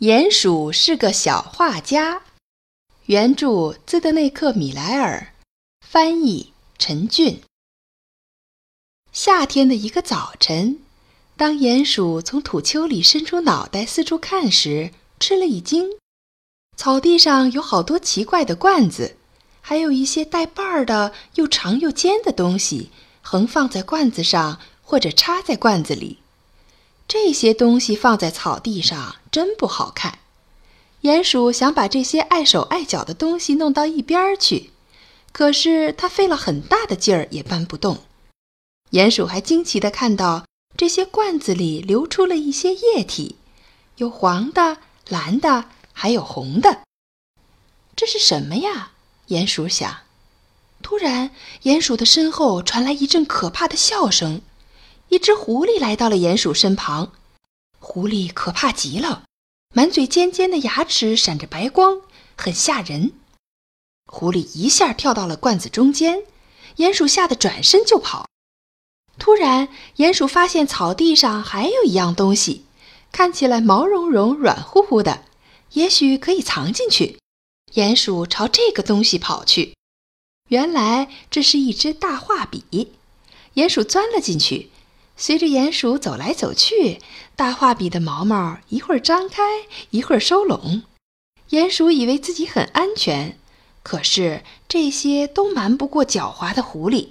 鼹鼠是个小画家，原著兹德内克·米莱尔，翻译陈俊。夏天的一个早晨，当鼹鼠从土丘里伸出脑袋四处看时，吃了一惊。草地上有好多奇怪的罐子，还有一些带把儿的又长又尖的东西，横放在罐子上或者插在罐子里。这些东西放在草地上真不好看。鼹鼠想把这些碍手碍脚的东西弄到一边去，可是它费了很大的劲儿也搬不动。鼹鼠还惊奇地看到这些罐子里流出了一些液体，有黄的、蓝的，还有红的。这是什么呀？鼹鼠想。突然，鼹鼠的身后传来一阵可怕的笑声。一只狐狸来到了鼹鼠身旁，狐狸可怕极了，满嘴尖尖的牙齿闪着白光，很吓人。狐狸一下跳到了罐子中间，鼹鼠吓得转身就跑。突然，鼹鼠发现草地上还有一样东西，看起来毛茸茸、软乎乎的，也许可以藏进去。鼹鼠朝这个东西跑去，原来这是一支大画笔。鼹鼠钻了进去。随着鼹鼠走来走去，大画笔的毛毛一会儿张开，一会儿收拢。鼹鼠以为自己很安全，可是这些都瞒不过狡猾的狐狸。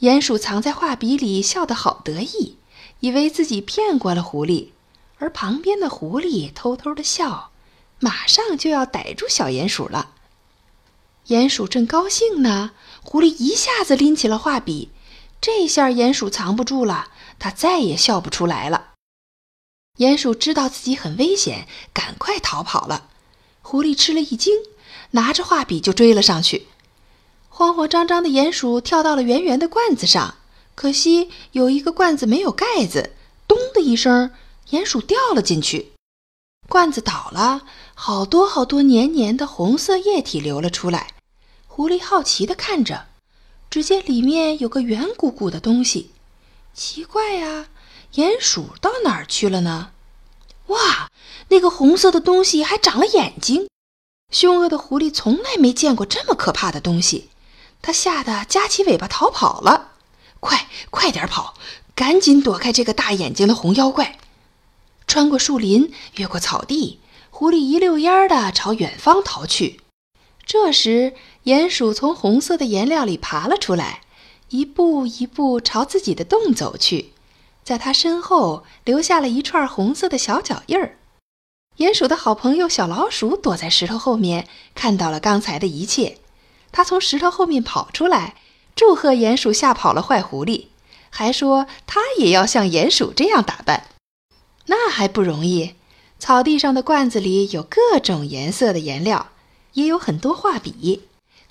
鼹鼠藏在画笔里，笑得好得意，以为自己骗过了狐狸。而旁边的狐狸偷偷的笑，马上就要逮住小鼹鼠了。鼹鼠正高兴呢，狐狸一下子拎起了画笔。这下鼹鼠藏不住了，它再也笑不出来了。鼹鼠知道自己很危险，赶快逃跑了。狐狸吃了一惊，拿着画笔就追了上去。慌慌张张的鼹鼠跳到了圆圆的罐子上，可惜有一个罐子没有盖子，咚的一声，鼹鼠掉了进去。罐子倒了，好多好多黏黏的红色液体流了出来。狐狸好奇地看着。只见里面有个圆鼓鼓的东西，奇怪呀，鼹鼠到哪儿去了呢？哇，那个红色的东西还长了眼睛！凶恶的狐狸从来没见过这么可怕的东西，它吓得夹起尾巴逃跑了。快，快点跑，赶紧躲开这个大眼睛的红妖怪！穿过树林，越过草地，狐狸一溜烟儿地朝远方逃去。这时，鼹鼠从红色的颜料里爬了出来，一步一步朝自己的洞走去，在他身后留下了一串红色的小脚印儿。鼹鼠的好朋友小老鼠躲在石头后面，看到了刚才的一切，他从石头后面跑出来，祝贺鼹鼠吓跑了坏狐狸，还说他也要像鼹鼠这样打扮。那还不容易？草地上的罐子里有各种颜色的颜料。也有很多画笔，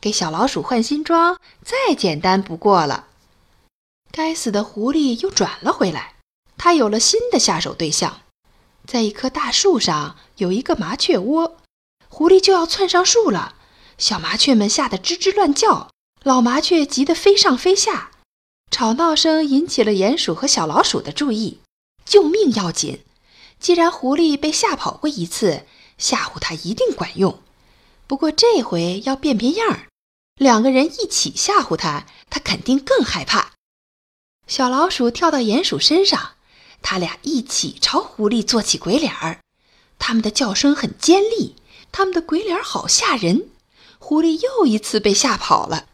给小老鼠换新装再简单不过了。该死的狐狸又转了回来，它有了新的下手对象。在一棵大树上有一个麻雀窝，狐狸就要窜上树了。小麻雀们吓得吱吱乱叫，老麻雀急得飞上飞下，吵闹声引起了鼹鼠和小老鼠的注意。救命要紧！既然狐狸被吓跑过一次，吓唬它一定管用。不过这回要变变样儿，两个人一起吓唬他，他肯定更害怕。小老鼠跳到鼹鼠身上，他俩一起朝狐狸做起鬼脸儿。他们的叫声很尖利，他们的鬼脸好吓人。狐狸又一次被吓跑了。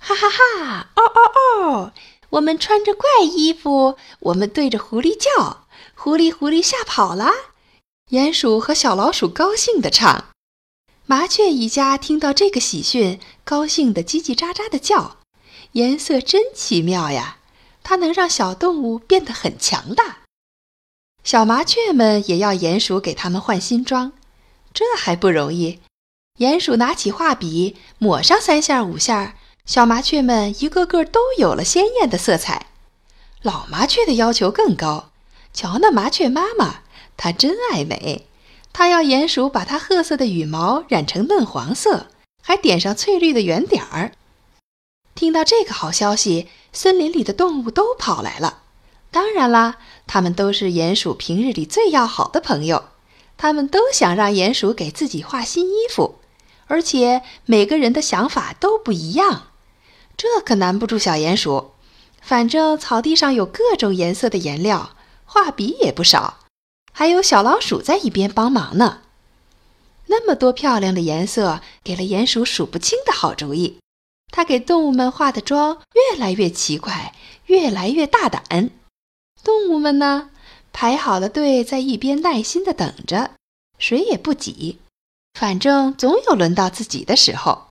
哈哈哈！嗷嗷嗷！我们穿着怪衣服，我们对着狐狸叫，狐狸狐狸吓跑了。鼹鼠和小老鼠高兴地唱。麻雀一家听到这个喜讯，高兴得叽叽喳喳地叫。颜色真奇妙呀，它能让小动物变得很强大。小麻雀们也要鼹鼠给它们换新装，这还不容易。鼹鼠拿起画笔，抹上三下五下，小麻雀们一个个都有了鲜艳的色彩。老麻雀的要求更高，瞧那麻雀妈妈，她真爱美。他要鼹鼠把它褐色的羽毛染成嫩黄色，还点上翠绿的圆点儿。听到这个好消息，森林里的动物都跑来了。当然啦，它们都是鼹鼠平日里最要好的朋友。他们都想让鼹鼠给自己画新衣服，而且每个人的想法都不一样，这可难不住小鼹鼠。反正草地上有各种颜色的颜料，画笔也不少，还有小老鼠在一边帮忙呢。那么多漂亮的颜色，给了鼹鼠数不清的好主意。他给动物们化的妆越来越奇怪，越来越大胆。动物们呢，排好了队，在一边耐心的等着，谁也不挤，反正总有轮到自己的时候。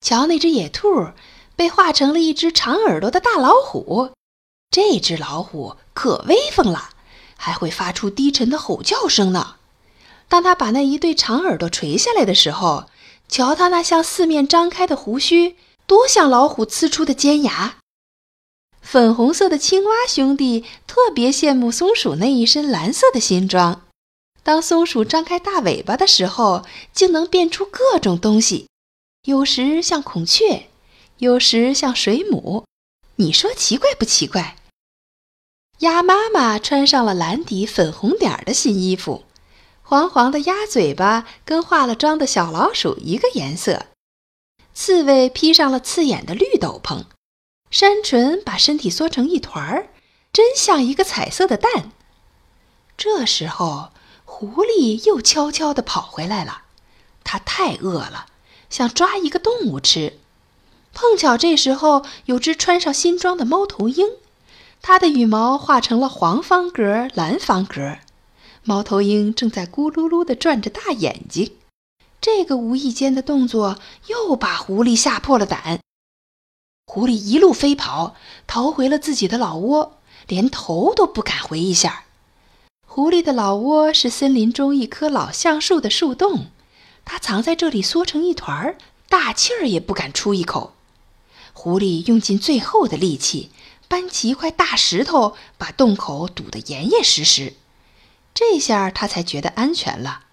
瞧，那只野兔被画成了一只长耳朵的大老虎，这只老虎可威风了，还会发出低沉的吼叫声呢。当他把那一对长耳朵垂下来的时候，瞧他那向四面张开的胡须，多像老虎呲出的尖牙。粉红色的青蛙兄弟特别羡慕松鼠那一身蓝色的新装。当松鼠张开大尾巴的时候，竟能变出各种东西，有时像孔雀，有时像水母。你说奇怪不奇怪？鸭妈妈穿上了蓝底粉红点儿的新衣服。黄黄的鸭嘴巴跟化了妆的小老鼠一个颜色，刺猬披上了刺眼的绿斗篷，山鹑把身体缩成一团儿，真像一个彩色的蛋。这时候，狐狸又悄悄地跑回来了，它太饿了，想抓一个动物吃。碰巧这时候有只穿上新装的猫头鹰，它的羽毛画成了黄方格、蓝方格。猫头鹰正在咕噜噜地转着大眼睛，这个无意间的动作又把狐狸吓破了胆。狐狸一路飞跑，逃回了自己的老窝，连头都不敢回一下。狐狸的老窝是森林中一棵老橡树的树洞，它藏在这里缩成一团儿，大气儿也不敢出一口。狐狸用尽最后的力气，搬起一块大石头，把洞口堵得严严实实。这下他才觉得安全了，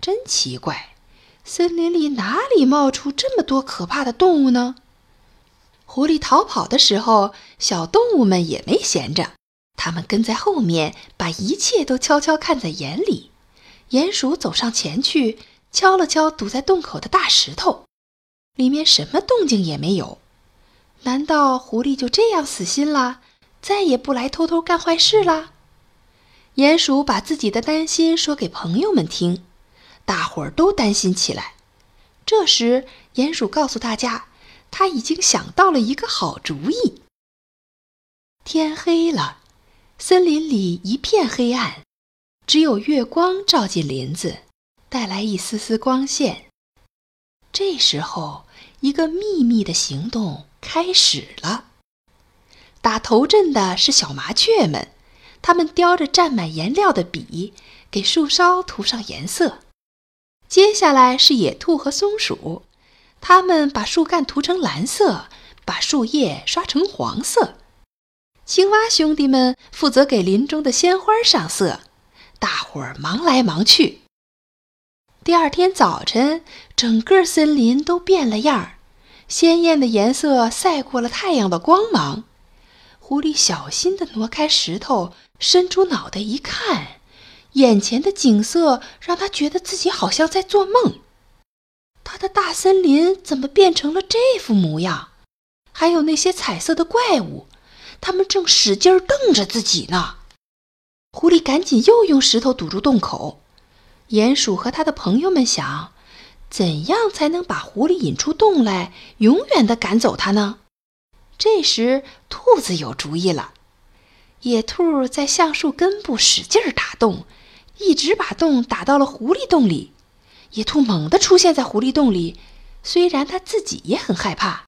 真奇怪，森林里哪里冒出这么多可怕的动物呢？狐狸逃跑的时候，小动物们也没闲着，他们跟在后面，把一切都悄悄看在眼里。鼹鼠走上前去，敲了敲堵在洞口的大石头，里面什么动静也没有。难道狐狸就这样死心了，再也不来偷偷干坏事了？鼹鼠把自己的担心说给朋友们听，大伙儿都担心起来。这时，鼹鼠告诉大家，他已经想到了一个好主意。天黑了，森林里一片黑暗，只有月光照进林子，带来一丝丝光线。这时候，一个秘密的行动开始了。打头阵的是小麻雀们。他们叼着蘸满颜料的笔，给树梢涂上颜色。接下来是野兔和松鼠，他们把树干涂成蓝色，把树叶刷成黄色。青蛙兄弟们负责给林中的鲜花上色。大伙儿忙来忙去。第二天早晨，整个森林都变了样儿，鲜艳的颜色赛过了太阳的光芒。狐狸小心地挪开石头。伸出脑袋一看，眼前的景色让他觉得自己好像在做梦。他的大森林怎么变成了这副模样？还有那些彩色的怪物，他们正使劲瞪着自己呢。狐狸赶紧又用石头堵住洞口。鼹鼠和他的朋友们想：怎样才能把狐狸引出洞来，永远的赶走它呢？这时，兔子有主意了。野兔在橡树根部使劲打洞，一直把洞打到了狐狸洞里。野兔猛地出现在狐狸洞里，虽然它自己也很害怕，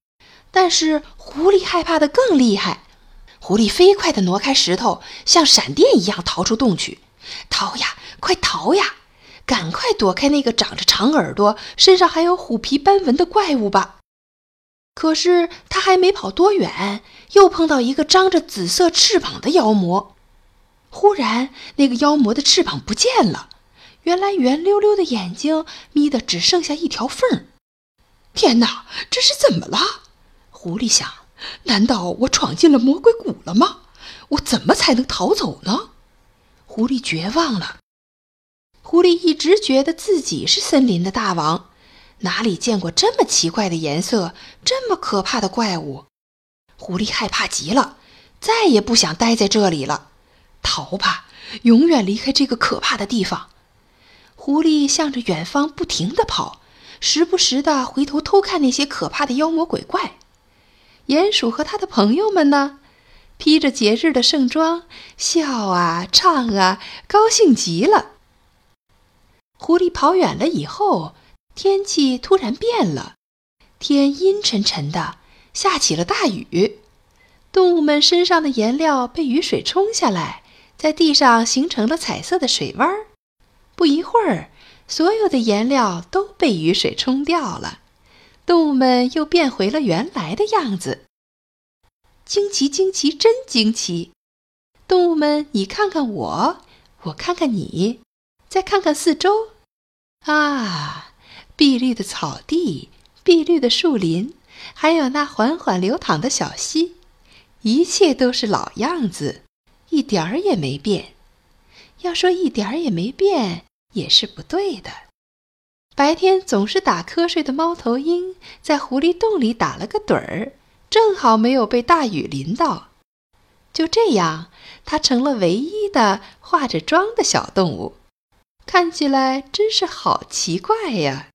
但是狐狸害怕的更厉害。狐狸飞快地挪开石头，像闪电一样逃出洞去。逃呀，快逃呀！赶快躲开那个长着长耳朵、身上还有虎皮斑纹的怪物吧！可是他还没跑多远，又碰到一个张着紫色翅膀的妖魔。忽然，那个妖魔的翅膀不见了，原来圆溜溜的眼睛眯得只剩下一条缝儿。天哪，这是怎么了？狐狸想：难道我闯进了魔鬼谷了吗？我怎么才能逃走呢？狐狸绝望了。狐狸一直觉得自己是森林的大王，哪里见过这么奇怪的颜色、这么可怕的怪物？狐狸害怕极了，再也不想待在这里了，逃吧，永远离开这个可怕的地方。狐狸向着远方不停地跑，时不时地回头偷看那些可怕的妖魔鬼怪。鼹鼠和他的朋友们呢，披着节日的盛装，笑啊，唱啊，高兴极了。狐狸跑远了以后，天气突然变了，天阴沉沉的，下起了大雨。动物们身上的颜料被雨水冲下来，在地上形成了彩色的水洼儿。不一会儿，所有的颜料都被雨水冲掉了，动物们又变回了原来的样子。惊奇，惊奇，真惊奇！动物们，你看看我，我看看你，再看看四周。啊，碧绿的草地，碧绿的树林，还有那缓缓流淌的小溪，一切都是老样子，一点儿也没变。要说一点儿也没变，也是不对的。白天总是打瞌睡的猫头鹰，在狐狸洞里打了个盹儿，正好没有被大雨淋到。就这样，它成了唯一的化着妆的小动物。看起来真是好奇怪呀！